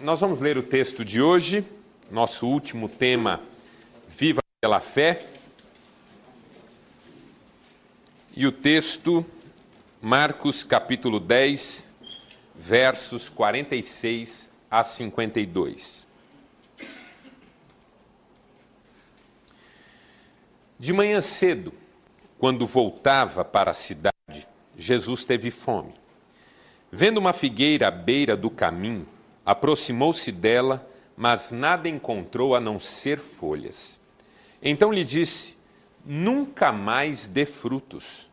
Nós vamos ler o texto de hoje, nosso último tema, Viva pela Fé. E o texto, Marcos capítulo 10, versos 46 a 52. De manhã cedo, quando voltava para a cidade, Jesus teve fome. Vendo uma figueira à beira do caminho, aproximou-se dela, mas nada encontrou a não ser folhas. Então lhe disse: Nunca mais dê frutos.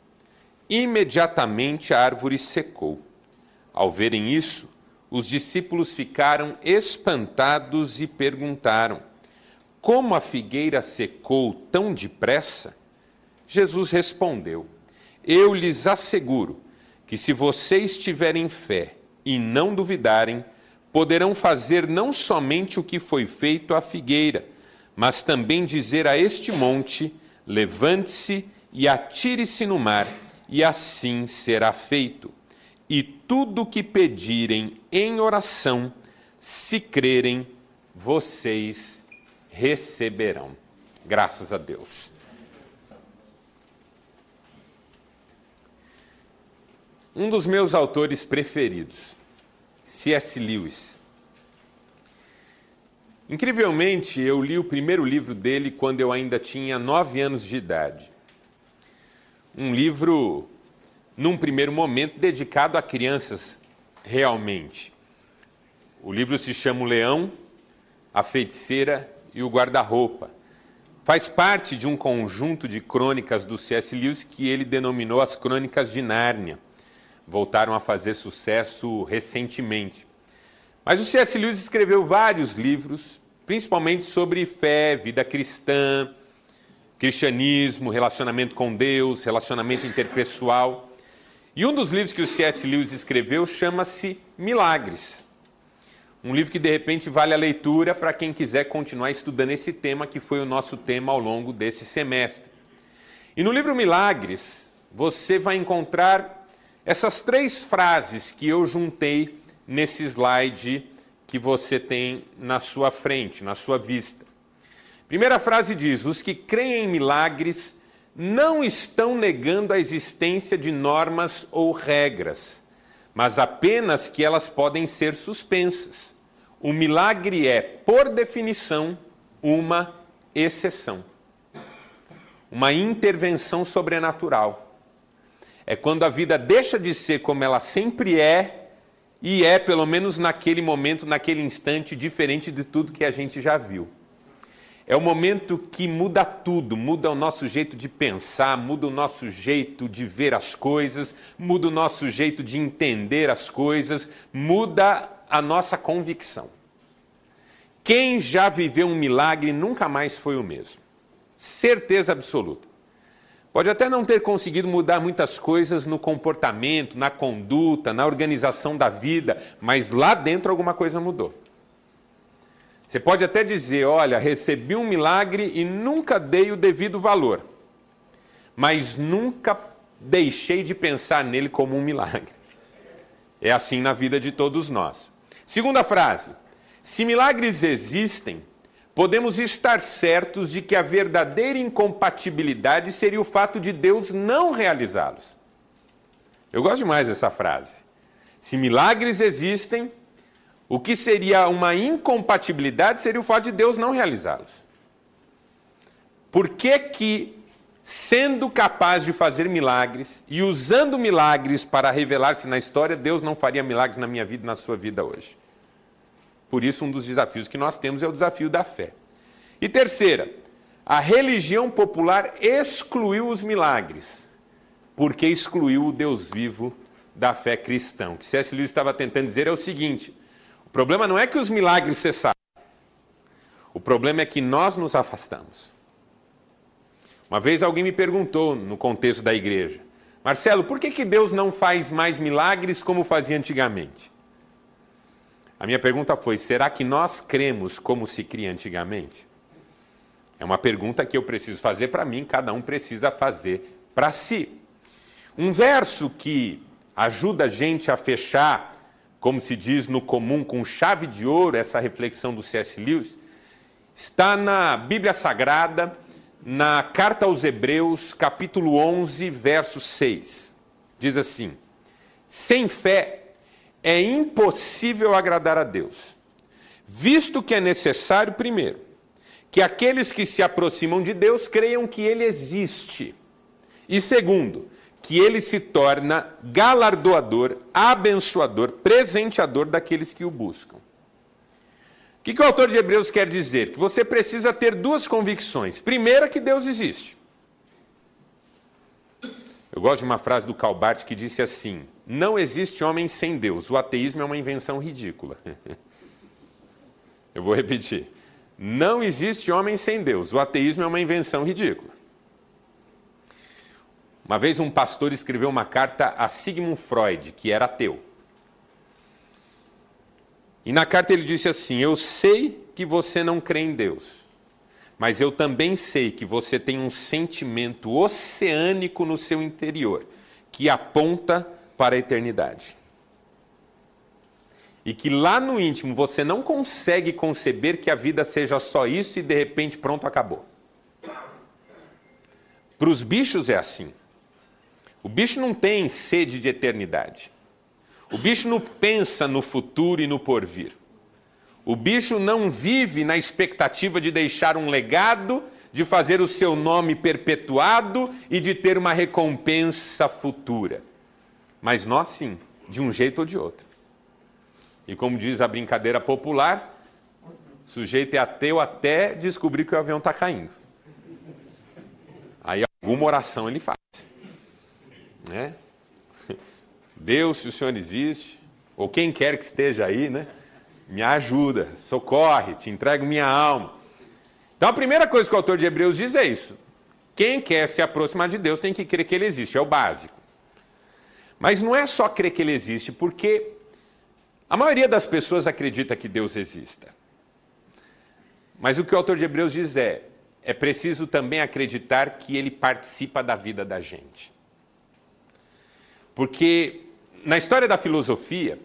Imediatamente a árvore secou. Ao verem isso, os discípulos ficaram espantados e perguntaram: Como a figueira secou tão depressa? Jesus respondeu: Eu lhes asseguro que, se vocês tiverem fé e não duvidarem, poderão fazer não somente o que foi feito à figueira, mas também dizer a este monte: levante-se e atire-se no mar, e assim será feito. E tudo o que pedirem em oração, se crerem, vocês receberão. Graças a Deus. Um dos meus autores preferidos, C.S. Lewis. Incrivelmente, eu li o primeiro livro dele quando eu ainda tinha nove anos de idade. Um livro, num primeiro momento, dedicado a crianças, realmente. O livro se chama O Leão, a Feiticeira e o Guarda-Roupa. Faz parte de um conjunto de crônicas do C.S. Lewis que ele denominou as Crônicas de Nárnia voltaram a fazer sucesso recentemente. Mas o C.S. Lewis escreveu vários livros, principalmente sobre fé, vida cristã, cristianismo, relacionamento com Deus, relacionamento interpessoal. E um dos livros que o C.S. Lewis escreveu chama-se Milagres. Um livro que de repente vale a leitura para quem quiser continuar estudando esse tema, que foi o nosso tema ao longo desse semestre. E no livro Milagres, você vai encontrar essas três frases que eu juntei nesse slide que você tem na sua frente, na sua vista. Primeira frase diz: Os que creem em milagres não estão negando a existência de normas ou regras, mas apenas que elas podem ser suspensas. O milagre é, por definição, uma exceção, uma intervenção sobrenatural é quando a vida deixa de ser como ela sempre é e é, pelo menos naquele momento, naquele instante, diferente de tudo que a gente já viu. É o momento que muda tudo, muda o nosso jeito de pensar, muda o nosso jeito de ver as coisas, muda o nosso jeito de entender as coisas, muda a nossa convicção. Quem já viveu um milagre nunca mais foi o mesmo. Certeza absoluta. Pode até não ter conseguido mudar muitas coisas no comportamento, na conduta, na organização da vida, mas lá dentro alguma coisa mudou. Você pode até dizer: olha, recebi um milagre e nunca dei o devido valor, mas nunca deixei de pensar nele como um milagre. É assim na vida de todos nós. Segunda frase: se milagres existem, podemos estar certos de que a verdadeira incompatibilidade seria o fato de Deus não realizá-los. Eu gosto demais dessa frase. Se milagres existem, o que seria uma incompatibilidade seria o fato de Deus não realizá-los. Por que que, sendo capaz de fazer milagres e usando milagres para revelar-se na história, Deus não faria milagres na minha vida e na sua vida hoje? Por isso, um dos desafios que nós temos é o desafio da fé. E terceira, a religião popular excluiu os milagres, porque excluiu o Deus vivo da fé cristã. O que C.S. Lewis estava tentando dizer é o seguinte: o problema não é que os milagres cessaram, o problema é que nós nos afastamos. Uma vez alguém me perguntou, no contexto da igreja, Marcelo, por que, que Deus não faz mais milagres como fazia antigamente? A minha pergunta foi: será que nós cremos como se cria antigamente? É uma pergunta que eu preciso fazer para mim, cada um precisa fazer para si. Um verso que ajuda a gente a fechar como se diz no comum, com chave de ouro, essa reflexão do C.S. Lewis, está na Bíblia Sagrada, na carta aos Hebreus, capítulo 11, verso 6. Diz assim: Sem fé é impossível agradar a Deus, visto que é necessário, primeiro, que aqueles que se aproximam de Deus creiam que Ele existe, e segundo, que Ele se torna galardoador, abençoador, presenteador daqueles que o buscam. O que, que o autor de Hebreus quer dizer? Que você precisa ter duas convicções. Primeira, que Deus existe. Eu gosto de uma frase do Calbart que disse assim: Não existe homem sem Deus. O ateísmo é uma invenção ridícula. Eu vou repetir. Não existe homem sem Deus. O ateísmo é uma invenção ridícula. Uma vez um pastor escreveu uma carta a Sigmund Freud, que era ateu. E na carta ele disse assim: Eu sei que você não crê em Deus, mas eu também sei que você tem um sentimento oceânico no seu interior que aponta para a eternidade. E que lá no íntimo você não consegue conceber que a vida seja só isso e de repente pronto, acabou. Para os bichos é assim. O bicho não tem sede de eternidade. O bicho não pensa no futuro e no porvir. O bicho não vive na expectativa de deixar um legado, de fazer o seu nome perpetuado e de ter uma recompensa futura. Mas nós sim, de um jeito ou de outro. E como diz a brincadeira popular, o sujeito é ateu até descobrir que o avião está caindo. Aí alguma oração ele faz. Né? Deus, se o Senhor existe, ou quem quer que esteja aí, né? Me ajuda, socorre, te entrego minha alma. Então a primeira coisa que o autor de Hebreus diz é isso. Quem quer se aproximar de Deus tem que crer que ele existe, é o básico. Mas não é só crer que ele existe, porque a maioria das pessoas acredita que Deus exista. Mas o que o autor de Hebreus diz é: é preciso também acreditar que ele participa da vida da gente. Porque na história da filosofia,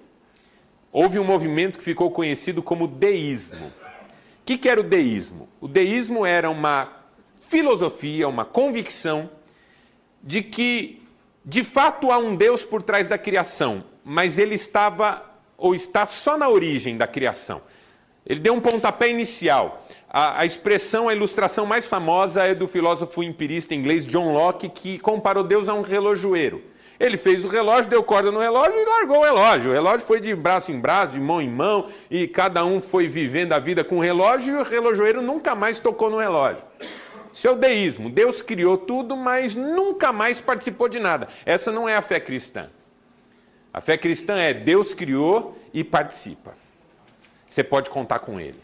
houve um movimento que ficou conhecido como deísmo. O que, que era o deísmo? O deísmo era uma filosofia, uma convicção de que, de fato, há um Deus por trás da criação, mas ele estava ou está só na origem da criação. Ele deu um pontapé inicial. A, a, expressão, a ilustração mais famosa é do filósofo empirista inglês John Locke, que comparou Deus a um relojoeiro. Ele fez o relógio, deu corda no relógio e largou o relógio. O relógio foi de braço em braço, de mão em mão, e cada um foi vivendo a vida com o relógio e o relojoeiro nunca mais tocou no relógio. Isso é o deísmo. Deus criou tudo, mas nunca mais participou de nada. Essa não é a fé cristã. A fé cristã é Deus criou e participa. Você pode contar com Ele.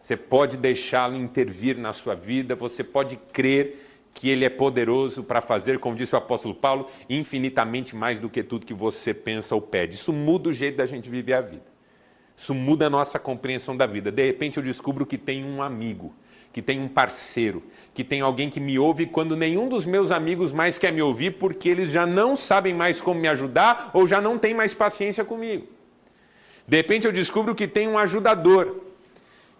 Você pode deixá-lo intervir na sua vida, você pode crer que Ele é poderoso para fazer, como disse o apóstolo Paulo, infinitamente mais do que tudo que você pensa ou pede. Isso muda o jeito da gente viver a vida. Isso muda a nossa compreensão da vida. De repente eu descubro que tem um amigo que tem um parceiro, que tem alguém que me ouve quando nenhum dos meus amigos mais quer me ouvir porque eles já não sabem mais como me ajudar ou já não têm mais paciência comigo. De repente eu descubro que tem um ajudador,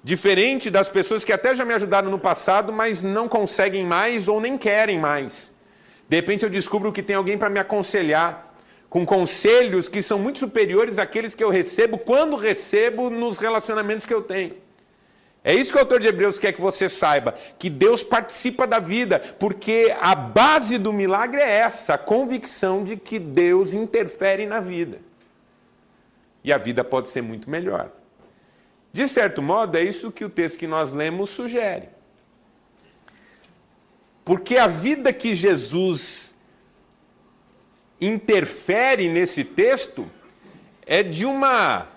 diferente das pessoas que até já me ajudaram no passado, mas não conseguem mais ou nem querem mais. De repente eu descubro que tem alguém para me aconselhar, com conselhos que são muito superiores àqueles que eu recebo quando recebo nos relacionamentos que eu tenho. É isso que o autor de Hebreus quer que você saiba, que Deus participa da vida, porque a base do milagre é essa, a convicção de que Deus interfere na vida. E a vida pode ser muito melhor. De certo modo, é isso que o texto que nós lemos sugere. Porque a vida que Jesus interfere nesse texto é de uma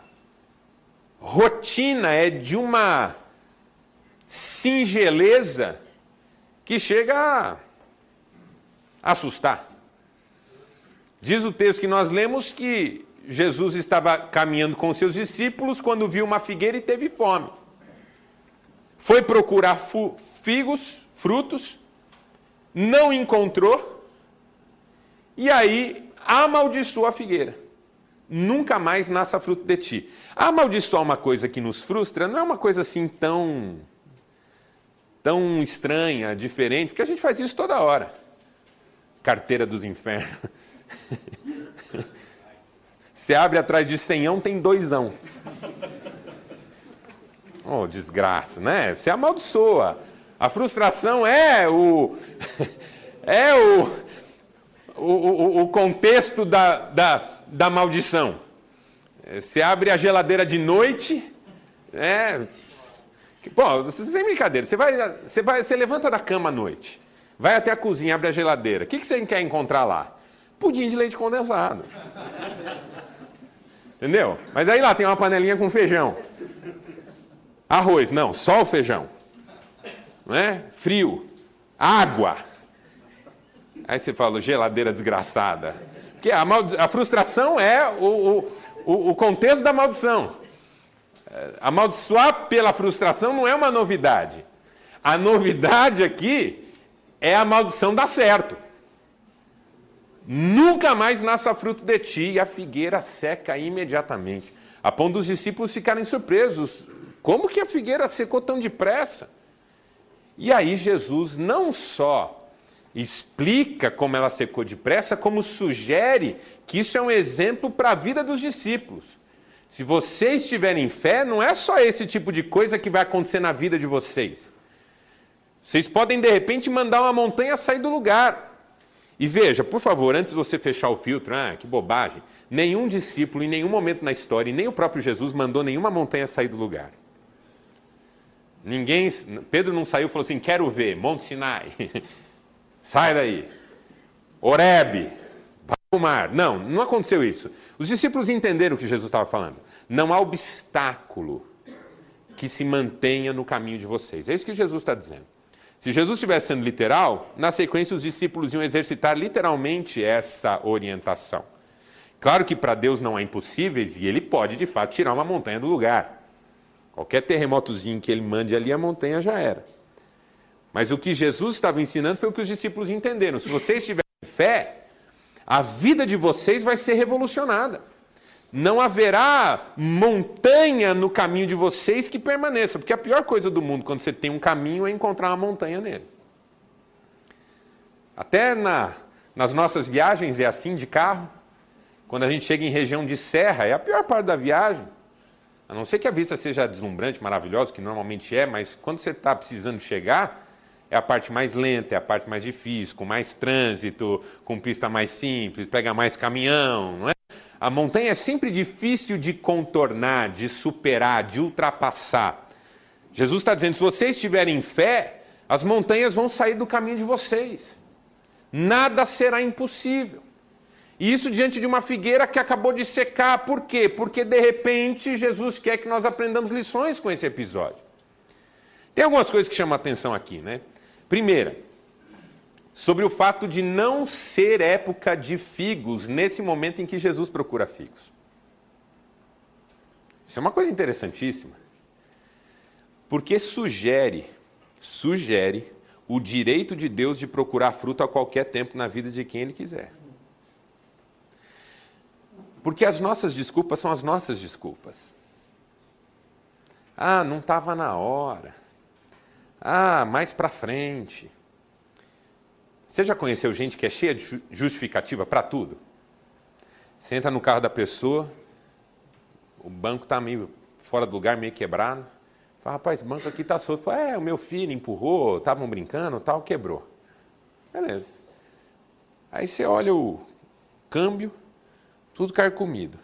rotina, é de uma singeleza que chega a assustar. Diz o texto que nós lemos que Jesus estava caminhando com seus discípulos quando viu uma figueira e teve fome. Foi procurar figos, frutos, não encontrou, e aí amaldiçoou a figueira. nunca mais nasça fruto de ti. Amaldiçoar uma coisa que nos frustra não é uma coisa assim tão tão estranha, diferente, porque a gente faz isso toda hora. Carteira dos infernos. Você abre atrás de senhão, tem doisão. Oh, desgraça, né? Você amaldiçoa. A frustração é o é o, o, o, o contexto da, da, da maldição. Você abre a geladeira de noite, é, Pô, sem brincadeira, você vai, você vai, você levanta da cama à noite, vai até a cozinha, abre a geladeira. O que, que você quer encontrar lá? Pudim de leite condensado. Entendeu? Mas aí lá tem uma panelinha com feijão. Arroz, não, só o feijão. Não é? Frio. Água. Aí você fala, geladeira desgraçada. Porque a, a frustração é o, o, o contexto da maldição. É, amaldiçoar pela frustração não é uma novidade. A novidade aqui é a maldição dar certo. Nunca mais nasça fruto de ti, e a figueira seca imediatamente. A ponto dos discípulos ficarem surpresos. Como que a figueira secou tão depressa? E aí Jesus não só explica como ela secou depressa, como sugere que isso é um exemplo para a vida dos discípulos. Se vocês tiverem fé, não é só esse tipo de coisa que vai acontecer na vida de vocês. Vocês podem de repente mandar uma montanha sair do lugar. E veja, por favor, antes de você fechar o filtro, ah, que bobagem. Nenhum discípulo, em nenhum momento na história, e nem o próprio Jesus mandou nenhuma montanha sair do lugar. Ninguém, Pedro não saiu e falou assim: quero ver, Monte Sinai, sai daí. Oreb, o mar. Não, não aconteceu isso. Os discípulos entenderam o que Jesus estava falando. Não há obstáculo que se mantenha no caminho de vocês. É isso que Jesus está dizendo. Se Jesus estivesse sendo literal, na sequência os discípulos iam exercitar literalmente essa orientação. Claro que para Deus não há impossíveis e ele pode de fato tirar uma montanha do lugar. Qualquer terremotozinho que ele mande ali, a montanha já era. Mas o que Jesus estava ensinando foi o que os discípulos entenderam. Se vocês tiverem fé, a vida de vocês vai ser revolucionada. Não haverá montanha no caminho de vocês que permaneça, porque a pior coisa do mundo quando você tem um caminho é encontrar uma montanha nele. Até na, nas nossas viagens é assim de carro. Quando a gente chega em região de serra, é a pior parte da viagem. A não ser que a vista seja deslumbrante, maravilhosa, que normalmente é, mas quando você está precisando chegar, é a parte mais lenta, é a parte mais difícil, com mais trânsito, com pista mais simples, pega mais caminhão, não é? A montanha é sempre difícil de contornar, de superar, de ultrapassar. Jesus está dizendo: se vocês tiverem fé, as montanhas vão sair do caminho de vocês. Nada será impossível. E isso diante de uma figueira que acabou de secar. Por quê? Porque de repente Jesus quer que nós aprendamos lições com esse episódio. Tem algumas coisas que chamam atenção aqui, né? Primeira, sobre o fato de não ser época de figos nesse momento em que Jesus procura figos. Isso é uma coisa interessantíssima, porque sugere, sugere o direito de Deus de procurar fruto a qualquer tempo na vida de quem Ele quiser. Porque as nossas desculpas são as nossas desculpas. Ah, não estava na hora. Ah, mais para frente. Você já conheceu gente que é cheia de justificativa para tudo? Você entra no carro da pessoa, o banco está meio fora do lugar, meio quebrado. Fala, rapaz, banco aqui está solto. Fala, é, o meu filho empurrou, estavam brincando, tal, quebrou. Beleza. Aí você olha o câmbio, tudo carcomido.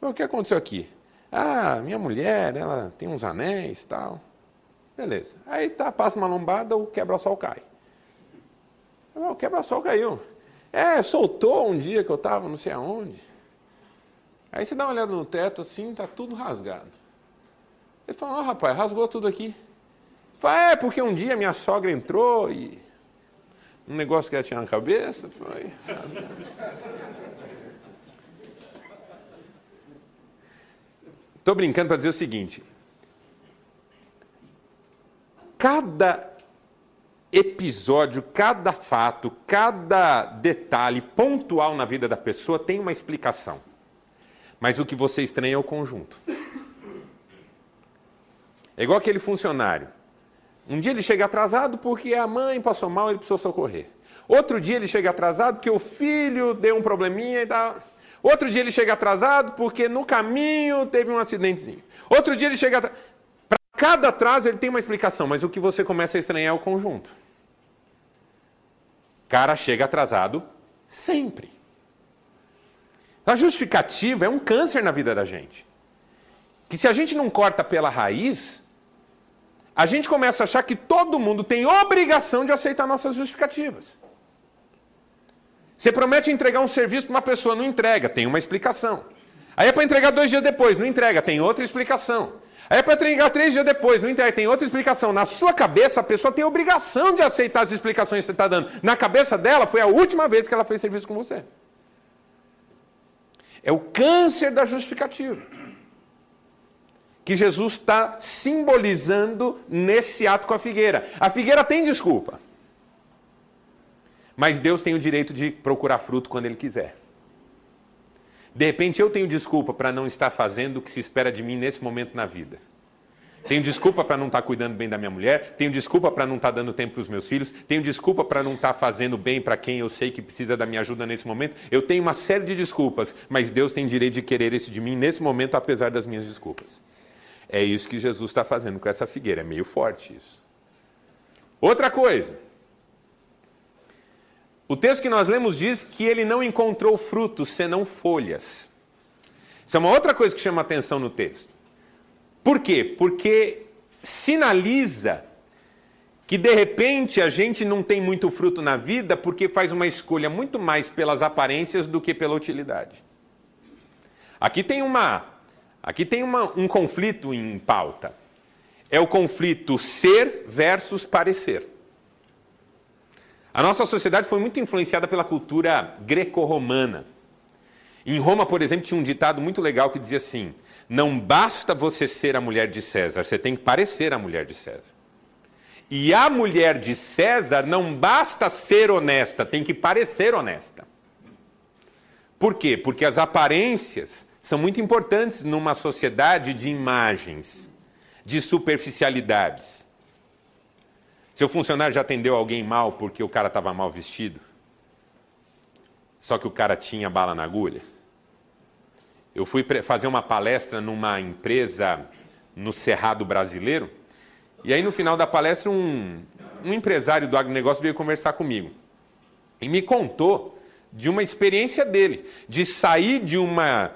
Fala, o que aconteceu aqui? Ah, minha mulher, ela tem uns anéis tal. Beleza. Aí tá, passa uma lombada, o quebra-sol cai. O quebra-sol caiu. É, soltou um dia que eu estava não sei aonde. Aí você dá uma olhada no teto assim, tá tudo rasgado. Ele fala, ó oh, rapaz, rasgou tudo aqui. Fala, é, porque um dia minha sogra entrou e um negócio que ela tinha na cabeça foi. Estou brincando para dizer o seguinte: cada episódio, cada fato, cada detalhe pontual na vida da pessoa tem uma explicação. Mas o que você estranha é o conjunto. É igual aquele funcionário. Um dia ele chega atrasado porque a mãe passou mal e ele precisou socorrer. Outro dia ele chega atrasado porque o filho deu um probleminha e dá. Outro dia ele chega atrasado porque no caminho teve um acidentezinho. Outro dia ele chega atrasado. Cada atraso ele tem uma explicação, mas o que você começa a estranhar é o conjunto. Cara chega atrasado sempre. A justificativa é um câncer na vida da gente. Que se a gente não corta pela raiz, a gente começa a achar que todo mundo tem obrigação de aceitar nossas justificativas. Você promete entregar um serviço para uma pessoa, não entrega, tem uma explicação. Aí é para entregar dois dias depois, não entrega, tem outra explicação. É para entregar três dias depois, não entrega, tem outra explicação. Na sua cabeça, a pessoa tem a obrigação de aceitar as explicações que você está dando. Na cabeça dela, foi a última vez que ela fez serviço com você. É o câncer da justificativa. Que Jesus está simbolizando nesse ato com a figueira. A figueira tem desculpa. Mas Deus tem o direito de procurar fruto quando Ele quiser. De repente eu tenho desculpa para não estar fazendo o que se espera de mim nesse momento na vida. Tenho desculpa para não estar cuidando bem da minha mulher, tenho desculpa para não estar dando tempo para os meus filhos, tenho desculpa para não estar fazendo bem para quem eu sei que precisa da minha ajuda nesse momento. Eu tenho uma série de desculpas, mas Deus tem direito de querer isso de mim nesse momento, apesar das minhas desculpas. É isso que Jesus está fazendo com essa figueira, é meio forte isso. Outra coisa, o texto que nós lemos diz que ele não encontrou frutos senão folhas. Isso é uma outra coisa que chama atenção no texto. Por quê? Porque sinaliza que de repente a gente não tem muito fruto na vida porque faz uma escolha muito mais pelas aparências do que pela utilidade. Aqui tem uma, aqui tem uma, um conflito em pauta. É o conflito ser versus parecer. A nossa sociedade foi muito influenciada pela cultura greco-romana. Em Roma, por exemplo, tinha um ditado muito legal que dizia assim: Não basta você ser a mulher de César, você tem que parecer a mulher de César. E a mulher de César não basta ser honesta, tem que parecer honesta. Por quê? Porque as aparências são muito importantes numa sociedade de imagens, de superficialidades. Seu funcionário já atendeu alguém mal porque o cara estava mal vestido? Só que o cara tinha bala na agulha? Eu fui fazer uma palestra numa empresa no Cerrado Brasileiro, e aí no final da palestra um, um empresário do agronegócio veio conversar comigo. E me contou de uma experiência dele, de sair de uma,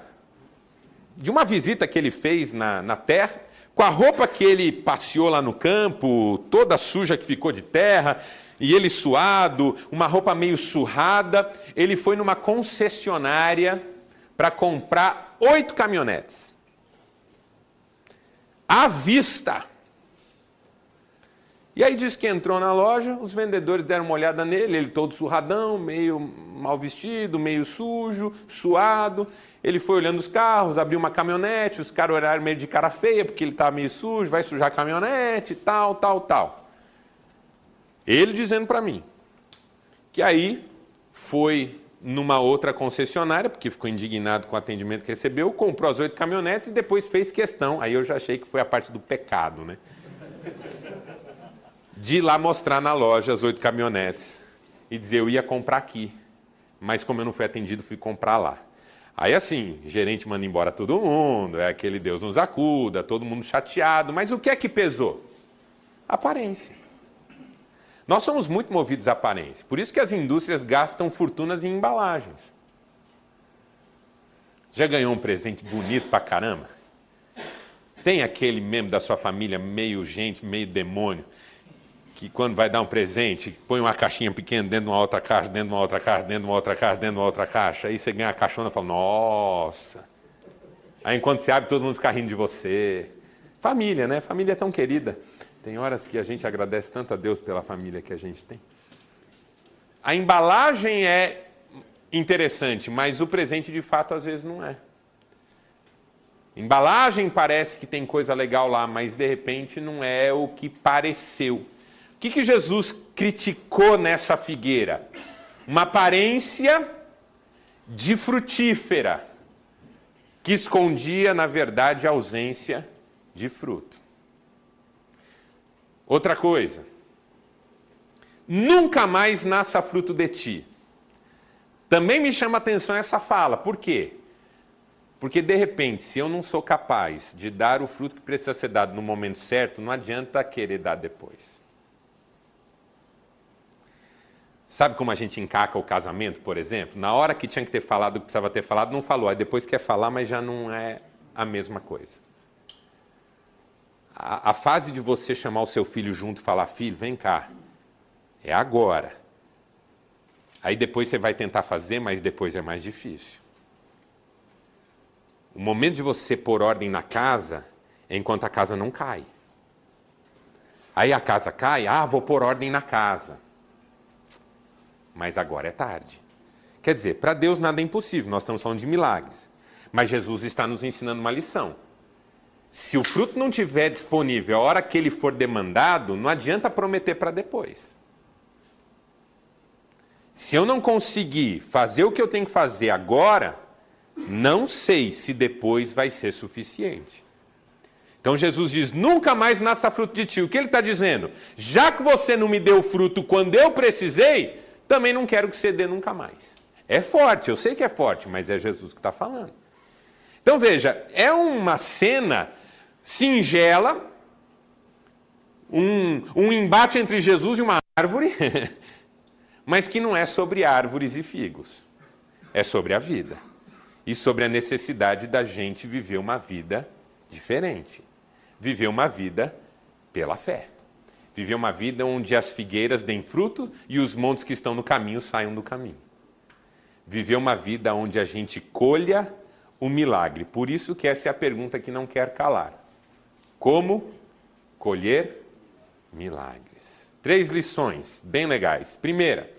de uma visita que ele fez na, na terra com a roupa que ele passeou lá no campo, toda suja que ficou de terra, e ele suado, uma roupa meio surrada, ele foi numa concessionária para comprar oito caminhonetes. À vista. E aí diz que entrou na loja, os vendedores deram uma olhada nele, ele todo surradão, meio mal vestido, meio sujo, suado. Ele foi olhando os carros, abriu uma caminhonete, os caras olharam meio de cara feia, porque ele estava meio sujo, vai sujar a caminhonete, tal, tal, tal. Ele dizendo para mim que aí foi numa outra concessionária, porque ficou indignado com o atendimento que recebeu, comprou as oito caminhonetes e depois fez questão. Aí eu já achei que foi a parte do pecado, né? De ir lá mostrar na loja as oito caminhonetes e dizer eu ia comprar aqui, mas como eu não fui atendido, fui comprar lá. Aí assim, gerente manda embora todo mundo, é aquele Deus nos acuda, todo mundo chateado, mas o que é que pesou? Aparência. Nós somos muito movidos à aparência, por isso que as indústrias gastam fortunas em embalagens. Já ganhou um presente bonito pra caramba? Tem aquele membro da sua família meio gente, meio demônio, que quando vai dar um presente, põe uma caixinha pequena dentro de uma outra caixa, dentro de uma outra caixa, dentro de uma outra caixa, dentro de uma outra caixa. Aí você ganha a caixona e fala, nossa. Aí enquanto você abre, todo mundo fica rindo de você. Família, né? Família é tão querida. Tem horas que a gente agradece tanto a Deus pela família que a gente tem. A embalagem é interessante, mas o presente de fato às vezes não é. Embalagem parece que tem coisa legal lá, mas de repente não é o que pareceu que, que Jesus criticou nessa figueira? Uma aparência de frutífera, que escondia, na verdade, a ausência de fruto. Outra coisa, nunca mais nasça fruto de ti. Também me chama a atenção essa fala, por quê? Porque de repente, se eu não sou capaz de dar o fruto que precisa ser dado no momento certo, não adianta querer dar depois. Sabe como a gente encaca o casamento, por exemplo? Na hora que tinha que ter falado o que precisava ter falado, não falou. Aí depois quer falar, mas já não é a mesma coisa. A, a fase de você chamar o seu filho junto e falar, filho, vem cá, é agora. Aí depois você vai tentar fazer, mas depois é mais difícil. O momento de você pôr ordem na casa é enquanto a casa não cai. Aí a casa cai, ah, vou pôr ordem na casa mas agora é tarde. Quer dizer, para Deus nada é impossível, nós estamos falando de milagres. Mas Jesus está nos ensinando uma lição. Se o fruto não estiver disponível a hora que ele for demandado, não adianta prometer para depois. Se eu não conseguir fazer o que eu tenho que fazer agora, não sei se depois vai ser suficiente. Então Jesus diz: nunca mais nasça fruto de ti. O que ele está dizendo? Já que você não me deu fruto quando eu precisei, também não quero que você nunca mais. É forte, eu sei que é forte, mas é Jesus que está falando. Então veja, é uma cena singela, um, um embate entre Jesus e uma árvore, mas que não é sobre árvores e figos. É sobre a vida. E sobre a necessidade da gente viver uma vida diferente. Viver uma vida pela fé. Viver uma vida onde as figueiras deem fruto e os montes que estão no caminho saiam do caminho. Viver uma vida onde a gente colha o milagre. Por isso que essa é a pergunta que não quer calar. Como colher milagres? Três lições bem legais. Primeira,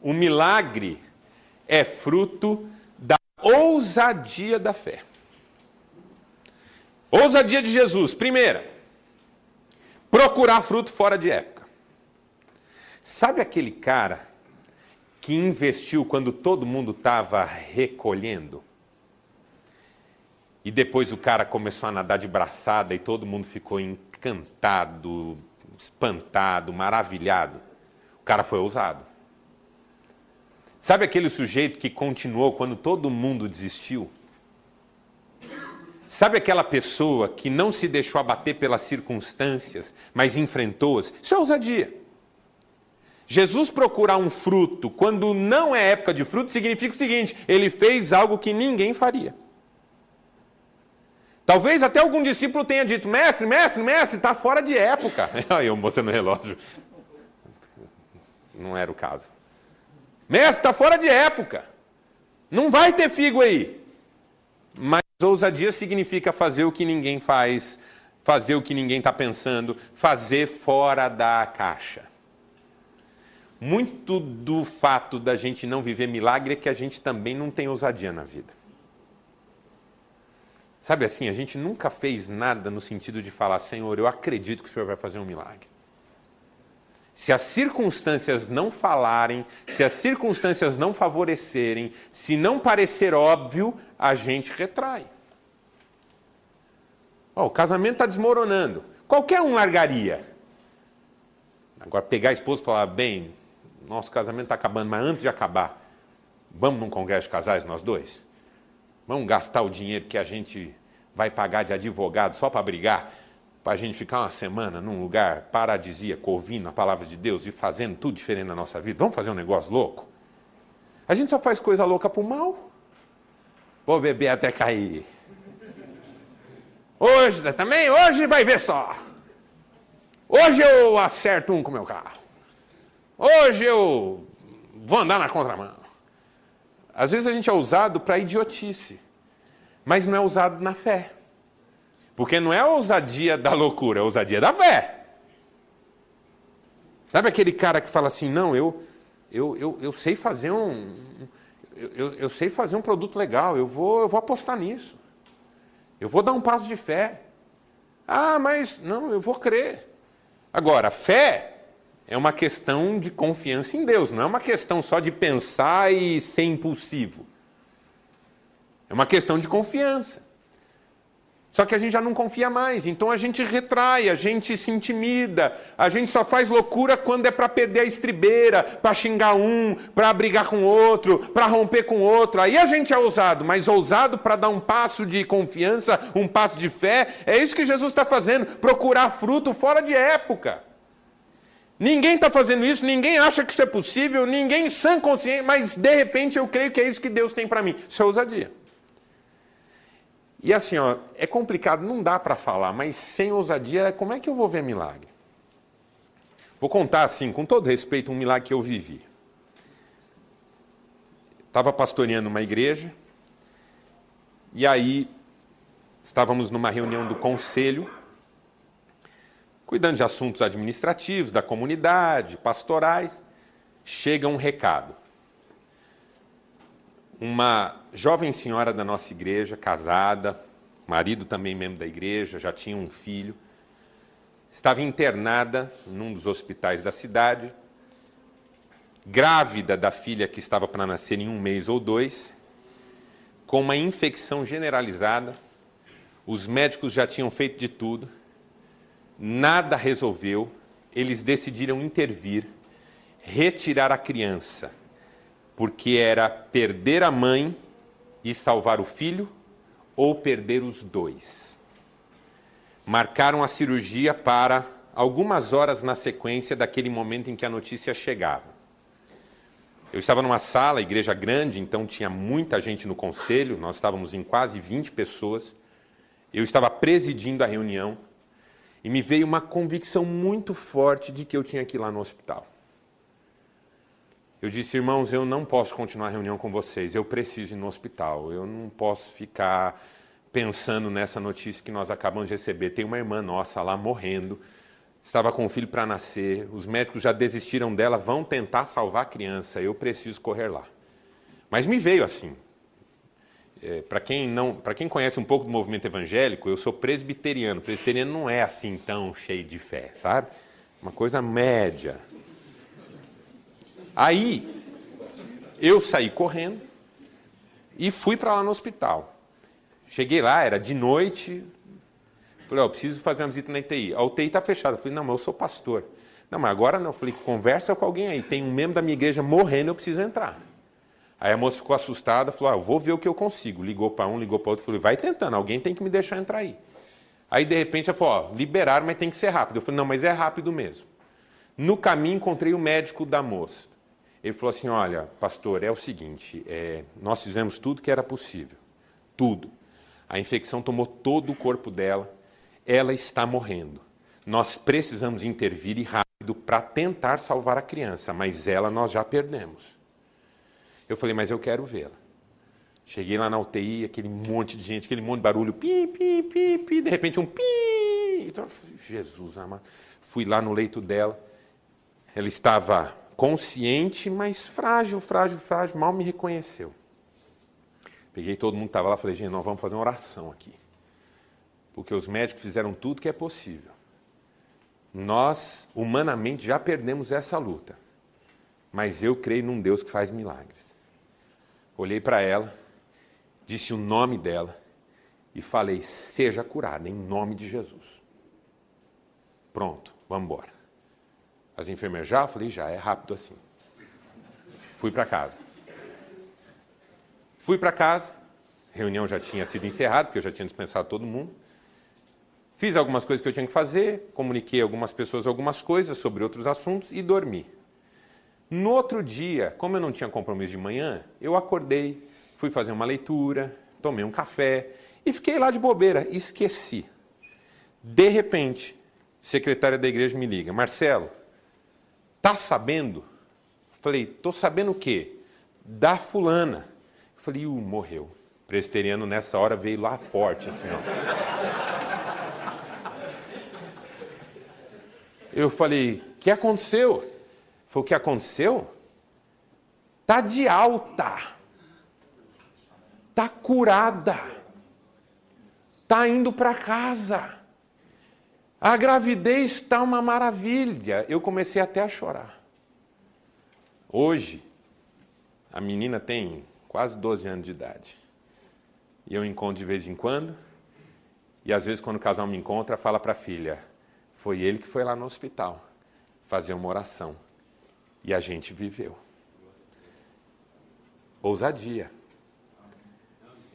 o milagre é fruto da ousadia da fé. Ousadia de Jesus. Primeira, Procurar fruto fora de época. Sabe aquele cara que investiu quando todo mundo estava recolhendo? E depois o cara começou a nadar de braçada e todo mundo ficou encantado, espantado, maravilhado. O cara foi ousado. Sabe aquele sujeito que continuou quando todo mundo desistiu? Sabe aquela pessoa que não se deixou abater pelas circunstâncias, mas enfrentou-as? Isso é ousadia. Jesus procurar um fruto quando não é época de fruto significa o seguinte: ele fez algo que ninguém faria. Talvez até algum discípulo tenha dito: mestre, mestre, mestre, está fora de época. Aí eu mostrando o relógio. Não era o caso. Mestre, está fora de época. Não vai ter figo aí. Ousadia significa fazer o que ninguém faz, fazer o que ninguém está pensando, fazer fora da caixa. Muito do fato da gente não viver milagre é que a gente também não tem ousadia na vida. Sabe assim, a gente nunca fez nada no sentido de falar, Senhor, eu acredito que o Senhor vai fazer um milagre. Se as circunstâncias não falarem, se as circunstâncias não favorecerem, se não parecer óbvio, a gente retrai. O casamento está desmoronando. Qualquer um largaria. Agora, pegar a esposa e falar, bem, nosso casamento está acabando, mas antes de acabar, vamos num congresso de casais, nós dois? Vamos gastar o dinheiro que a gente vai pagar de advogado só para brigar? para a gente ficar uma semana num lugar paradisíaco, ouvindo a palavra de Deus e fazendo tudo diferente na nossa vida? Vamos fazer um negócio louco? A gente só faz coisa louca para o mal. Vou beber até cair. Hoje, né, também, hoje vai ver só. Hoje eu acerto um com o meu carro. Hoje eu vou andar na contramão. Às vezes a gente é usado para idiotice, mas não é usado na fé. Porque não é a ousadia da loucura, é a ousadia da fé. Sabe aquele cara que fala assim, não, eu, eu, eu, eu sei fazer um. Eu, eu sei fazer um produto legal, eu vou, eu vou apostar nisso. Eu vou dar um passo de fé. Ah, mas não, eu vou crer. Agora, fé é uma questão de confiança em Deus, não é uma questão só de pensar e ser impulsivo. É uma questão de confiança. Só que a gente já não confia mais, então a gente retrai, a gente se intimida, a gente só faz loucura quando é para perder a estribeira, para xingar um, para brigar com outro, para romper com outro. Aí a gente é ousado, mas ousado para dar um passo de confiança, um passo de fé. É isso que Jesus está fazendo, procurar fruto fora de época. Ninguém está fazendo isso, ninguém acha que isso é possível, ninguém sã consciência, mas de repente eu creio que é isso que Deus tem para mim. Isso é ousadia. E assim, ó, é complicado, não dá para falar, mas sem ousadia, como é que eu vou ver milagre? Vou contar assim, com todo respeito, um milagre que eu vivi. Estava pastoreando uma igreja, e aí estávamos numa reunião do conselho, cuidando de assuntos administrativos, da comunidade, pastorais. Chega um recado uma jovem senhora da nossa igreja, casada, marido também membro da igreja, já tinha um filho, estava internada num dos hospitais da cidade, grávida da filha que estava para nascer em um mês ou dois, com uma infecção generalizada. Os médicos já tinham feito de tudo, nada resolveu, eles decidiram intervir, retirar a criança porque era perder a mãe e salvar o filho ou perder os dois. Marcaram a cirurgia para algumas horas na sequência daquele momento em que a notícia chegava. Eu estava numa sala, igreja grande, então tinha muita gente no conselho, nós estávamos em quase 20 pessoas. Eu estava presidindo a reunião e me veio uma convicção muito forte de que eu tinha que ir lá no hospital. Eu disse, irmãos, eu não posso continuar a reunião com vocês, eu preciso ir no hospital, eu não posso ficar pensando nessa notícia que nós acabamos de receber. Tem uma irmã nossa lá morrendo, estava com um filho para nascer, os médicos já desistiram dela, vão tentar salvar a criança, eu preciso correr lá. Mas me veio assim. É, para quem não, para quem conhece um pouco do movimento evangélico, eu sou presbiteriano. Presbiteriano não é assim tão cheio de fé, sabe? Uma coisa média, Aí, eu saí correndo e fui para lá no hospital. Cheguei lá, era de noite. Falei, ó, oh, preciso fazer uma visita na UTI. A UTI está fechada. Eu falei, não, mas eu sou pastor. Não, mas agora não. Falei, conversa com alguém aí. Tem um membro da minha igreja morrendo, eu preciso entrar. Aí a moça ficou assustada, falou, ah, eu vou ver o que eu consigo. Ligou para um, ligou para outro. Falei, vai tentando, alguém tem que me deixar entrar aí. Aí, de repente, ela falou, ó, liberaram, mas tem que ser rápido. Eu falei, não, mas é rápido mesmo. No caminho, encontrei o médico da moça. Ele falou assim: Olha, pastor, é o seguinte, é, nós fizemos tudo que era possível, tudo. A infecção tomou todo o corpo dela, ela está morrendo. Nós precisamos intervir e rápido para tentar salvar a criança, mas ela nós já perdemos. Eu falei: Mas eu quero vê-la. Cheguei lá na UTI, aquele monte de gente, aquele monte de barulho, pi, pi, pi, pi, de repente um pi. Então, Jesus amado. Fui lá no leito dela, ela estava consciente, mas frágil, frágil, frágil, mal me reconheceu. Peguei todo mundo que estava lá e falei, gente, nós vamos fazer uma oração aqui. Porque os médicos fizeram tudo que é possível. Nós, humanamente, já perdemos essa luta. Mas eu creio num Deus que faz milagres. Olhei para ela, disse o nome dela e falei: seja curada, em nome de Jesus. Pronto, vamos embora. As enfermeiras já? Falei, já, é rápido assim. Fui para casa. Fui para casa, reunião já tinha sido encerrada, porque eu já tinha dispensado todo mundo. Fiz algumas coisas que eu tinha que fazer, comuniquei algumas pessoas algumas coisas sobre outros assuntos e dormi. No outro dia, como eu não tinha compromisso de manhã, eu acordei, fui fazer uma leitura, tomei um café e fiquei lá de bobeira, esqueci. De repente, secretária da igreja me liga: Marcelo, Tá sabendo? Falei, tô sabendo o quê? Da fulana. Falei, uh, morreu. Presteriano nessa hora veio lá forte, assim, ó. Eu falei, o que aconteceu? Foi o que aconteceu? Tá de alta. Tá curada. Tá indo para casa. A gravidez está uma maravilha. Eu comecei até a chorar. Hoje, a menina tem quase 12 anos de idade. E eu encontro de vez em quando. E às vezes, quando o casal me encontra, fala para a filha: foi ele que foi lá no hospital fazer uma oração. E a gente viveu. Ousadia.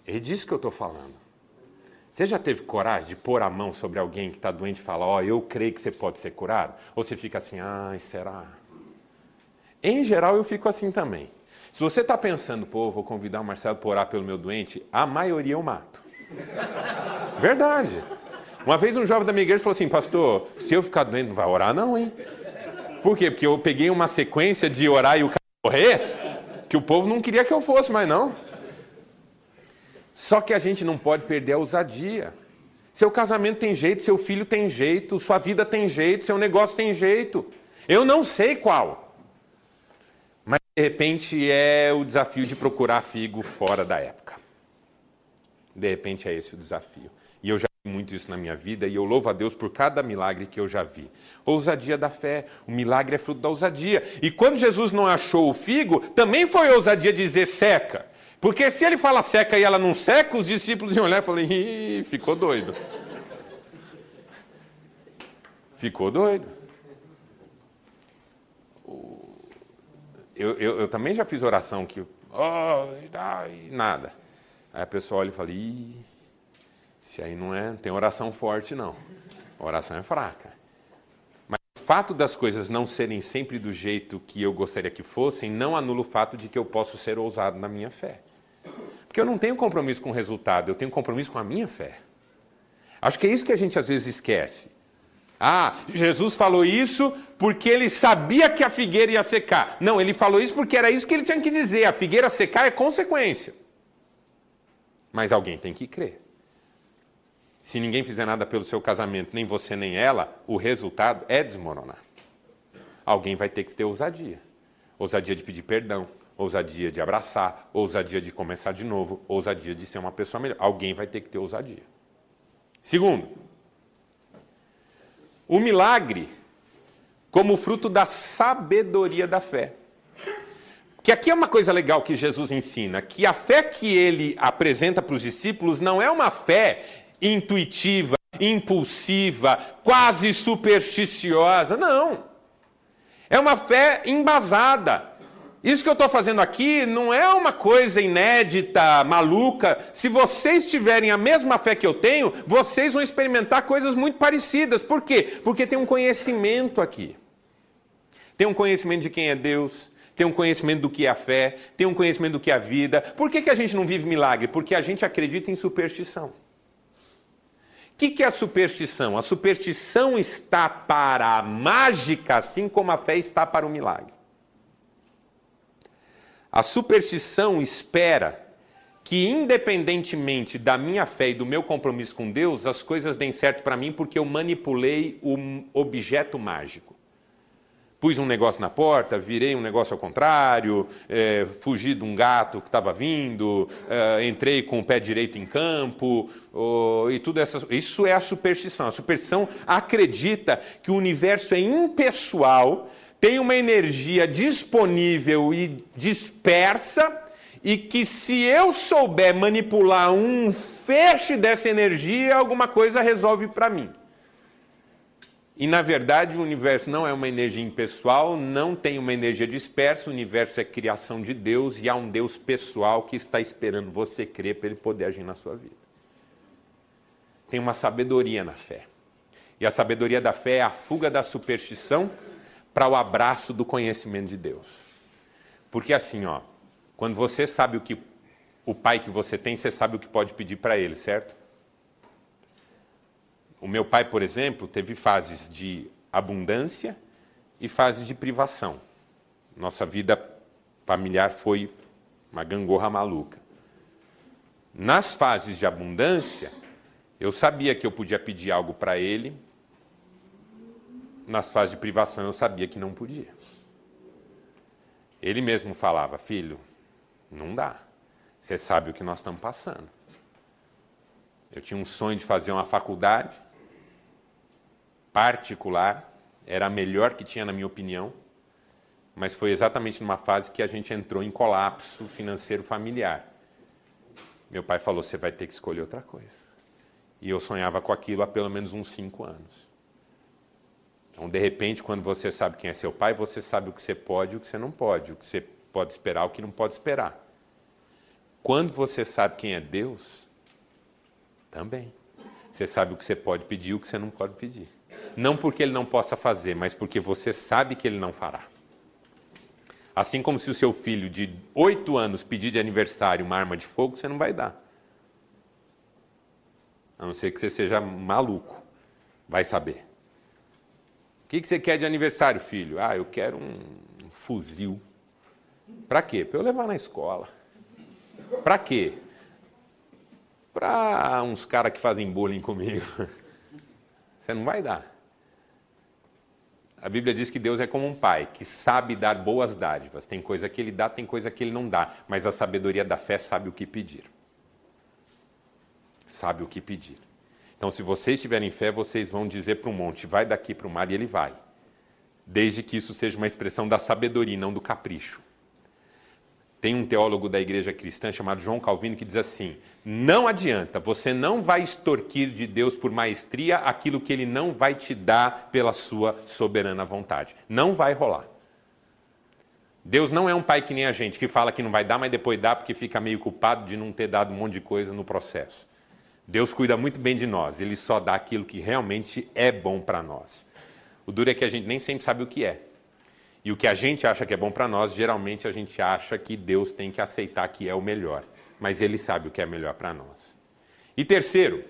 É disso que eu estou falando. Você já teve coragem de pôr a mão sobre alguém que está doente e falar, ó, oh, eu creio que você pode ser curado? Ou você fica assim, ai, será? Em geral, eu fico assim também. Se você está pensando, pô, vou convidar o Marcelo para orar pelo meu doente, a maioria eu mato. Verdade. Uma vez um jovem da minha igreja falou assim, pastor, se eu ficar doente, não vai orar não, hein? Por quê? Porque eu peguei uma sequência de orar e o cara morrer, que o povo não queria que eu fosse, mas não. Só que a gente não pode perder a ousadia. Seu casamento tem jeito, seu filho tem jeito, sua vida tem jeito, seu negócio tem jeito. Eu não sei qual. Mas de repente é o desafio de procurar figo fora da época. De repente é esse o desafio. E eu já vi muito isso na minha vida e eu louvo a Deus por cada milagre que eu já vi. Ousadia da fé, o milagre é fruto da ousadia. E quando Jesus não achou o figo, também foi ousadia dizer seca. Porque se ele fala seca e ela não seca, os discípulos iam olhar e falar, Ih, ficou doido. Ficou doido. Eu, eu, eu também já fiz oração que, oh, nada. Aí a pessoa olha e fala, Ih, se aí não é, não tem oração forte não. A oração é fraca. Mas o fato das coisas não serem sempre do jeito que eu gostaria que fossem, não anula o fato de que eu posso ser ousado na minha fé. Porque eu não tenho compromisso com o resultado, eu tenho compromisso com a minha fé. Acho que é isso que a gente às vezes esquece. Ah, Jesus falou isso porque ele sabia que a figueira ia secar. Não, ele falou isso porque era isso que ele tinha que dizer. A figueira secar é consequência. Mas alguém tem que crer. Se ninguém fizer nada pelo seu casamento, nem você nem ela, o resultado é desmoronar. Alguém vai ter que ter ousadia ousadia de pedir perdão, ousadia de abraçar, ousadia de começar de novo, ousadia de ser uma pessoa melhor. Alguém vai ter que ter ousadia. Segundo, o milagre como fruto da sabedoria da fé. Que aqui é uma coisa legal que Jesus ensina, que a fé que ele apresenta para os discípulos não é uma fé intuitiva, impulsiva, quase supersticiosa, não. É uma fé embasada. Isso que eu estou fazendo aqui não é uma coisa inédita, maluca. Se vocês tiverem a mesma fé que eu tenho, vocês vão experimentar coisas muito parecidas. Por quê? Porque tem um conhecimento aqui. Tem um conhecimento de quem é Deus, tem um conhecimento do que é a fé, tem um conhecimento do que é a vida. Por que, que a gente não vive milagre? Porque a gente acredita em superstição. O que, que é a superstição? A superstição está para a mágica, assim como a fé está para o milagre. A superstição espera que, independentemente da minha fé e do meu compromisso com Deus, as coisas deem certo para mim porque eu manipulei um objeto mágico. Pus um negócio na porta, virei um negócio ao contrário, é, fugi de um gato que estava vindo, é, entrei com o pé direito em campo, e tudo essa, isso é a superstição. A superstição acredita que o universo é impessoal tem uma energia disponível e dispersa, e que se eu souber manipular um feixe dessa energia, alguma coisa resolve para mim. E na verdade o universo não é uma energia impessoal, não tem uma energia dispersa, o universo é criação de Deus e há um Deus pessoal que está esperando você crer para ele poder agir na sua vida. Tem uma sabedoria na fé. E a sabedoria da fé é a fuga da superstição para o abraço do conhecimento de Deus. Porque assim, ó, quando você sabe o que o pai que você tem, você sabe o que pode pedir para ele, certo? O meu pai, por exemplo, teve fases de abundância e fases de privação. Nossa vida familiar foi uma gangorra maluca. Nas fases de abundância, eu sabia que eu podia pedir algo para ele nas fases de privação eu sabia que não podia. Ele mesmo falava, filho, não dá. Você sabe o que nós estamos passando. Eu tinha um sonho de fazer uma faculdade particular, era a melhor que tinha na minha opinião, mas foi exatamente numa fase que a gente entrou em colapso financeiro familiar. Meu pai falou: você vai ter que escolher outra coisa. E eu sonhava com aquilo há pelo menos uns cinco anos. Então, de repente, quando você sabe quem é seu pai, você sabe o que você pode e o que você não pode, o que você pode esperar o que não pode esperar. Quando você sabe quem é Deus, também. Você sabe o que você pode pedir e o que você não pode pedir. Não porque ele não possa fazer, mas porque você sabe que ele não fará. Assim como se o seu filho de oito anos pedir de aniversário uma arma de fogo, você não vai dar. A não ser que você seja maluco. Vai saber. O que você quer de aniversário, filho? Ah, eu quero um fuzil. Para quê? Para eu levar na escola. Para quê? Para uns caras que fazem bullying comigo. Você não vai dar. A Bíblia diz que Deus é como um pai que sabe dar boas dádivas. Tem coisa que ele dá, tem coisa que ele não dá, mas a sabedoria da fé sabe o que pedir. Sabe o que pedir. Então, se vocês tiverem fé, vocês vão dizer para o monte: vai daqui para o mar, e ele vai. Desde que isso seja uma expressão da sabedoria, não do capricho. Tem um teólogo da igreja cristã chamado João Calvino que diz assim: não adianta, você não vai extorquir de Deus por maestria aquilo que ele não vai te dar pela sua soberana vontade. Não vai rolar. Deus não é um pai que nem a gente, que fala que não vai dar, mas depois dá porque fica meio culpado de não ter dado um monte de coisa no processo. Deus cuida muito bem de nós, ele só dá aquilo que realmente é bom para nós. O duro é que a gente nem sempre sabe o que é. E o que a gente acha que é bom para nós, geralmente a gente acha que Deus tem que aceitar que é o melhor. Mas Ele sabe o que é melhor para nós. E terceiro,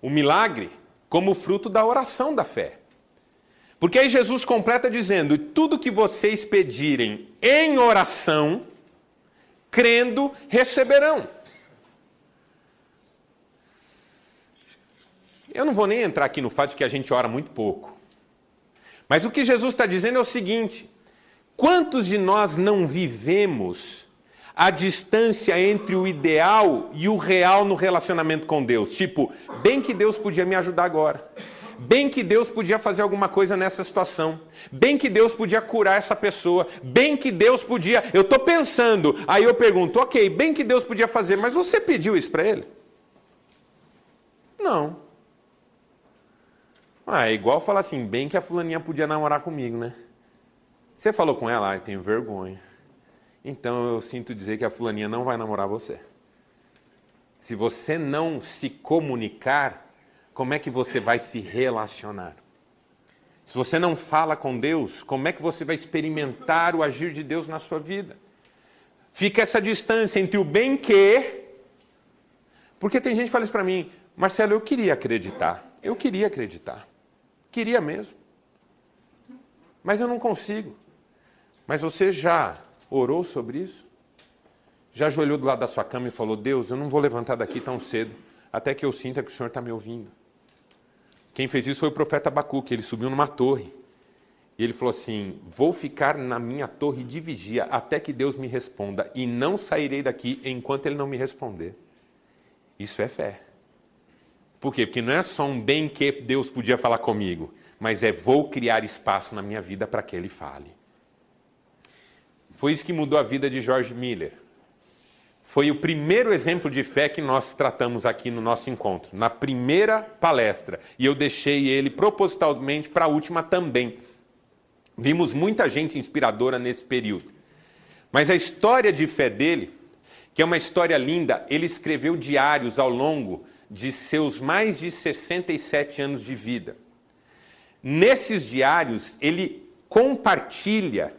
o milagre como fruto da oração da fé. Porque aí Jesus completa dizendo: tudo que vocês pedirem em oração, crendo, receberão. Eu não vou nem entrar aqui no fato de que a gente ora muito pouco. Mas o que Jesus está dizendo é o seguinte: quantos de nós não vivemos a distância entre o ideal e o real no relacionamento com Deus? Tipo, bem que Deus podia me ajudar agora. Bem que Deus podia fazer alguma coisa nessa situação. Bem que Deus podia curar essa pessoa. Bem que Deus podia. Eu estou pensando. Aí eu pergunto, ok, bem que Deus podia fazer, mas você pediu isso para ele? Não. Ah, é igual falar assim, bem que a fulaninha podia namorar comigo, né? Você falou com ela, ah, eu tenho vergonha. Então eu sinto dizer que a fulaninha não vai namorar você. Se você não se comunicar, como é que você vai se relacionar? Se você não fala com Deus, como é que você vai experimentar o agir de Deus na sua vida? Fica essa distância entre o bem que. Porque tem gente que fala isso para mim, Marcelo, eu queria acreditar. Eu queria acreditar. Queria mesmo. Mas eu não consigo. Mas você já orou sobre isso? Já ajoelhou do lado da sua cama e falou: Deus, eu não vou levantar daqui tão cedo, até que eu sinta que o Senhor está me ouvindo. Quem fez isso foi o profeta Abacuque. Ele subiu numa torre. E ele falou assim: Vou ficar na minha torre de vigia até que Deus me responda, e não sairei daqui enquanto ele não me responder. Isso é fé. Por quê? Porque não é só um bem que Deus podia falar comigo, mas é vou criar espaço na minha vida para que Ele fale. Foi isso que mudou a vida de George Miller. Foi o primeiro exemplo de fé que nós tratamos aqui no nosso encontro, na primeira palestra. E eu deixei ele propositalmente para a última também. Vimos muita gente inspiradora nesse período. Mas a história de fé dele, que é uma história linda, ele escreveu diários ao longo de seus mais de 67 anos de vida. Nesses diários, ele compartilha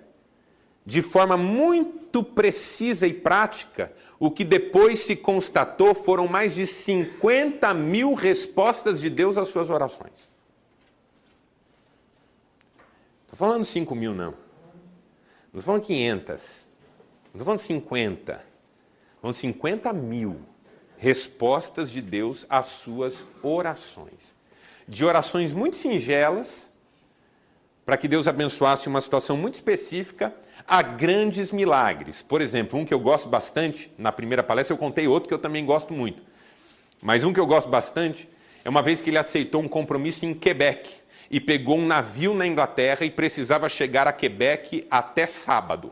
de forma muito precisa e prática o que depois se constatou foram mais de 50 mil respostas de Deus às suas orações. Estou falando 5 mil, não. Não estou falando 500. Não estou falando 50. Estou falando 50 mil respostas de Deus às suas orações. De orações muito singelas, para que Deus abençoasse uma situação muito específica, a grandes milagres. Por exemplo, um que eu gosto bastante, na primeira palestra eu contei outro que eu também gosto muito. Mas um que eu gosto bastante é uma vez que ele aceitou um compromisso em Quebec e pegou um navio na Inglaterra e precisava chegar a Quebec até sábado.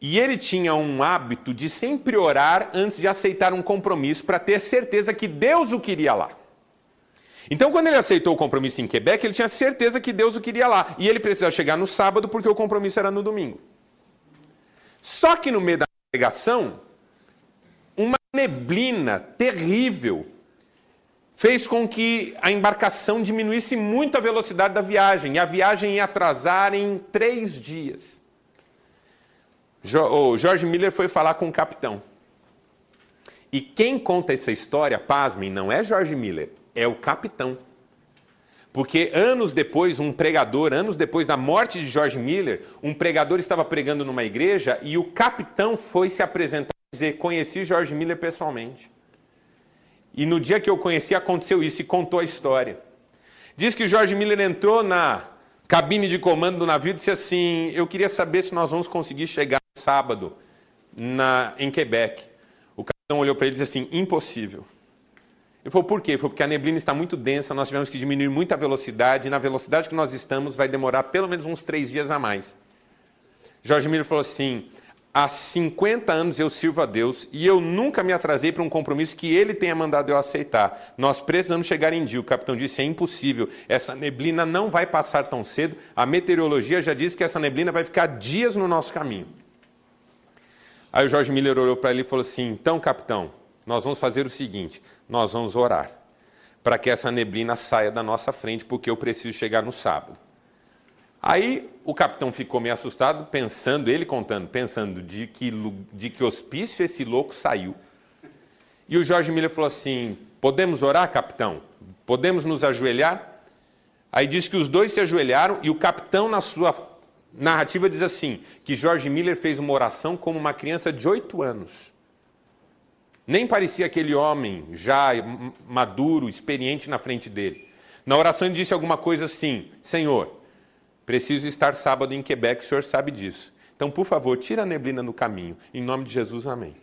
E ele tinha um hábito de sempre orar antes de aceitar um compromisso para ter certeza que Deus o queria lá. Então, quando ele aceitou o compromisso em Quebec, ele tinha certeza que Deus o queria lá. E ele precisava chegar no sábado porque o compromisso era no domingo. Só que no meio da navegação, uma neblina terrível fez com que a embarcação diminuísse muito a velocidade da viagem. E a viagem ia atrasar em três dias. O George Miller foi falar com o capitão. E quem conta essa história, pasmem, não é George Miller, é o capitão. Porque anos depois, um pregador, anos depois da morte de George Miller, um pregador estava pregando numa igreja e o capitão foi se apresentar e dizer: Conheci George Miller pessoalmente. E no dia que eu conheci, aconteceu isso e contou a história. Diz que George Miller entrou na cabine de comando do navio e disse assim: Eu queria saber se nós vamos conseguir chegar sábado na, em Quebec. O capitão olhou para ele e disse assim: impossível. Ele falou, por quê? Ele falou, porque a neblina está muito densa, nós tivemos que diminuir muito a velocidade, e na velocidade que nós estamos vai demorar pelo menos uns três dias a mais. Jorge Miller falou assim: há 50 anos eu sirvo a Deus e eu nunca me atrasei para um compromisso que ele tenha mandado eu aceitar. Nós precisamos chegar em dia. O capitão disse: é impossível, essa neblina não vai passar tão cedo. A meteorologia já disse que essa neblina vai ficar dias no nosso caminho. Aí o Jorge Miller olhou para ele e falou assim: então, capitão, nós vamos fazer o seguinte: nós vamos orar para que essa neblina saia da nossa frente, porque eu preciso chegar no sábado. Aí o capitão ficou meio assustado, pensando, ele contando, pensando de que, de que hospício esse louco saiu. E o Jorge Miller falou assim: Podemos orar, capitão? Podemos nos ajoelhar? Aí diz que os dois se ajoelharam e o capitão, na sua narrativa diz assim: que George Miller fez uma oração como uma criança de oito anos. Nem parecia aquele homem já maduro, experiente na frente dele. Na oração ele disse alguma coisa assim: Senhor, preciso estar sábado em Quebec, o senhor sabe disso. Então, por favor, tira a neblina no caminho. Em nome de Jesus, amém.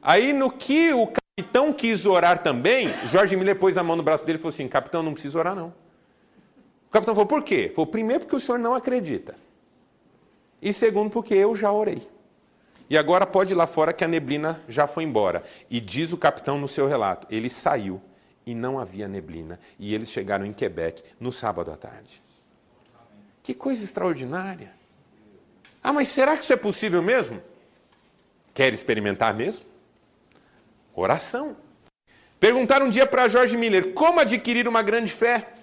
Aí, no que o capitão quis orar também, Jorge Miller pôs a mão no braço dele e falou assim: Capitão, não precisa orar, não. O capitão falou, por quê? Falou, primeiro porque o senhor não acredita. E segundo porque eu já orei. E agora pode ir lá fora que a neblina já foi embora. E diz o capitão no seu relato, ele saiu e não havia neblina. E eles chegaram em Quebec no sábado à tarde. Que coisa extraordinária. Ah, mas será que isso é possível mesmo? Quer experimentar mesmo? Oração. Perguntaram um dia para Jorge Miller como adquirir uma grande fé.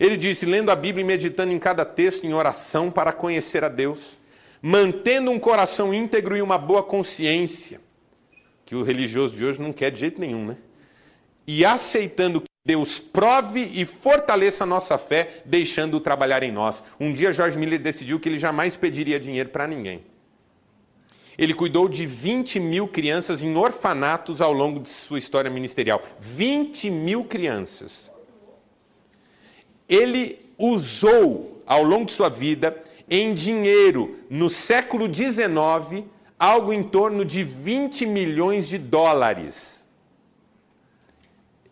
Ele disse: lendo a Bíblia e meditando em cada texto em oração para conhecer a Deus, mantendo um coração íntegro e uma boa consciência, que o religioso de hoje não quer de jeito nenhum, né? E aceitando que Deus prove e fortaleça a nossa fé, deixando-o trabalhar em nós. Um dia George Miller decidiu que ele jamais pediria dinheiro para ninguém. Ele cuidou de 20 mil crianças em orfanatos ao longo de sua história ministerial. 20 mil crianças ele usou ao longo de sua vida em dinheiro no século XIX algo em torno de 20 milhões de dólares.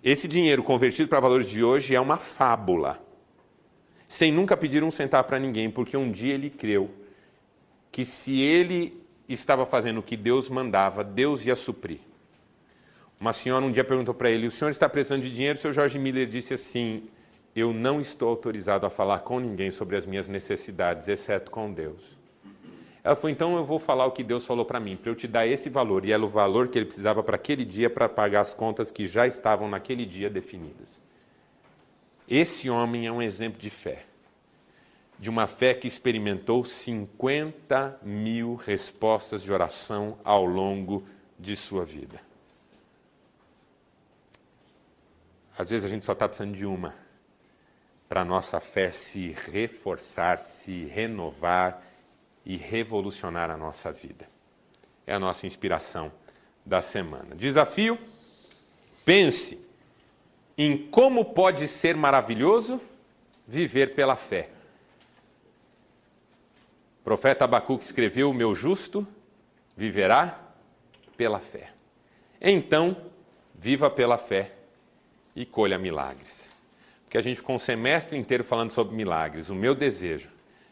Esse dinheiro convertido para valores de hoje é uma fábula. Sem nunca pedir um centavo para ninguém, porque um dia ele creu que se ele estava fazendo o que Deus mandava, Deus ia suprir. Uma senhora um dia perguntou para ele: O senhor está precisando de dinheiro? O senhor Jorge Miller disse assim: eu não estou autorizado a falar com ninguém sobre as minhas necessidades, exceto com Deus. Ela falou: então eu vou falar o que Deus falou para mim, para eu te dar esse valor. E era o valor que ele precisava para aquele dia, para pagar as contas que já estavam naquele dia definidas. Esse homem é um exemplo de fé. De uma fé que experimentou 50 mil respostas de oração ao longo de sua vida. Às vezes a gente só está precisando de uma para nossa fé se reforçar, se renovar e revolucionar a nossa vida. É a nossa inspiração da semana. Desafio: pense em como pode ser maravilhoso viver pela fé. O profeta Abacuque escreveu: O meu justo viverá pela fé. Então, viva pela fé e colha milagres porque a gente ficou um semestre inteiro falando sobre milagres. O meu desejo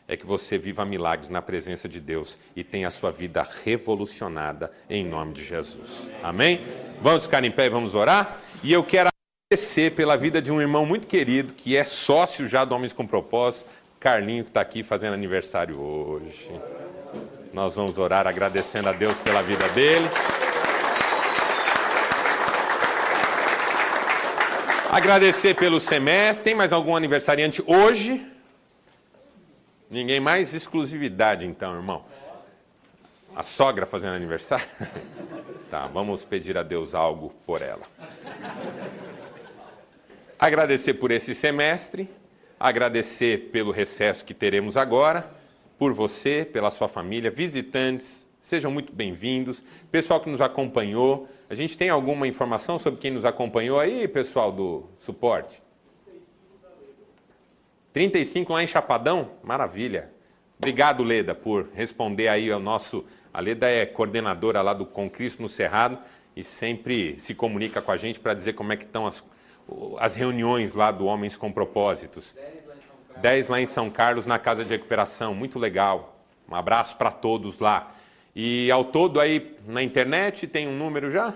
é que você viva milagres na presença de Deus e tenha a sua vida revolucionada em nome de Jesus. Amém? Vamos ficar em pé e vamos orar? E eu quero agradecer pela vida de um irmão muito querido, que é sócio já do Homens com Propósito, Carlinho, que está aqui fazendo aniversário hoje. Nós vamos orar agradecendo a Deus pela vida dele. Agradecer pelo semestre. Tem mais algum aniversariante hoje? Ninguém mais? Exclusividade, então, irmão. A sogra fazendo aniversário? tá, vamos pedir a Deus algo por ela. Agradecer por esse semestre, agradecer pelo recesso que teremos agora, por você, pela sua família, visitantes, sejam muito bem-vindos. Pessoal que nos acompanhou, a gente tem alguma informação sobre quem nos acompanhou aí, pessoal do suporte? 35 lá em Chapadão? Maravilha. Obrigado, Leda, por responder aí ao nosso. A Leda é coordenadora lá do Com Cristo no Cerrado e sempre se comunica com a gente para dizer como é que estão as, as reuniões lá do Homens com Propósitos. 10 lá em São Carlos, na Casa de Recuperação. Muito legal. Um abraço para todos lá. E ao todo aí na internet tem um número já?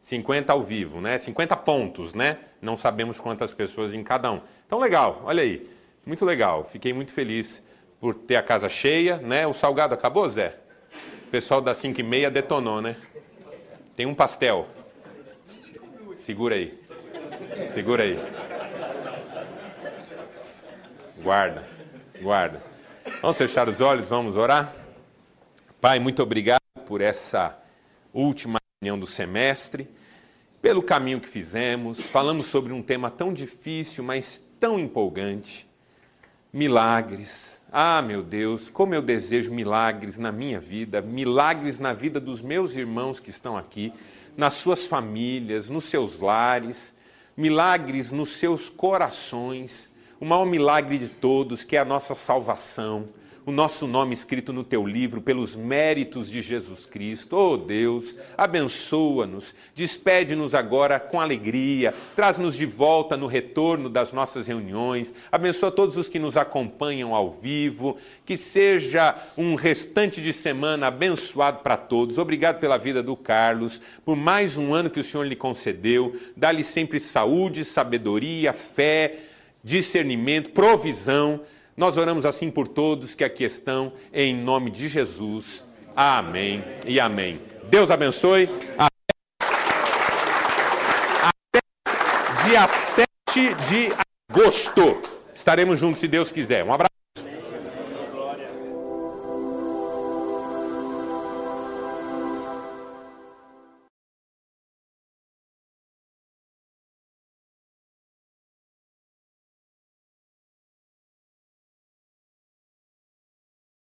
50 ao vivo, né? 50 pontos, né? Não sabemos quantas pessoas em cada um. Então, legal, olha aí. Muito legal. Fiquei muito feliz por ter a casa cheia, né? O salgado acabou, Zé? O pessoal das 5 e meia detonou, né? Tem um pastel. Segura aí. Segura aí. Guarda, guarda. Vamos fechar os olhos, vamos orar? Pai, muito obrigado por essa última reunião do semestre, pelo caminho que fizemos. Falamos sobre um tema tão difícil, mas tão empolgante. Milagres. Ah, meu Deus, como eu desejo milagres na minha vida, milagres na vida dos meus irmãos que estão aqui, nas suas famílias, nos seus lares, milagres nos seus corações. O maior milagre de todos, que é a nossa salvação o nosso nome escrito no teu livro pelos méritos de Jesus Cristo. Oh Deus, abençoa-nos, despede-nos agora com alegria, traz-nos de volta no retorno das nossas reuniões, abençoa todos os que nos acompanham ao vivo, que seja um restante de semana abençoado para todos. Obrigado pela vida do Carlos, por mais um ano que o Senhor lhe concedeu, dá-lhe sempre saúde, sabedoria, fé, discernimento, provisão nós oramos assim por todos que aqui estão, em nome de Jesus. Amém e amém. Deus abençoe. Até, Até dia 7 de agosto. Estaremos juntos, se Deus quiser. Um abraço.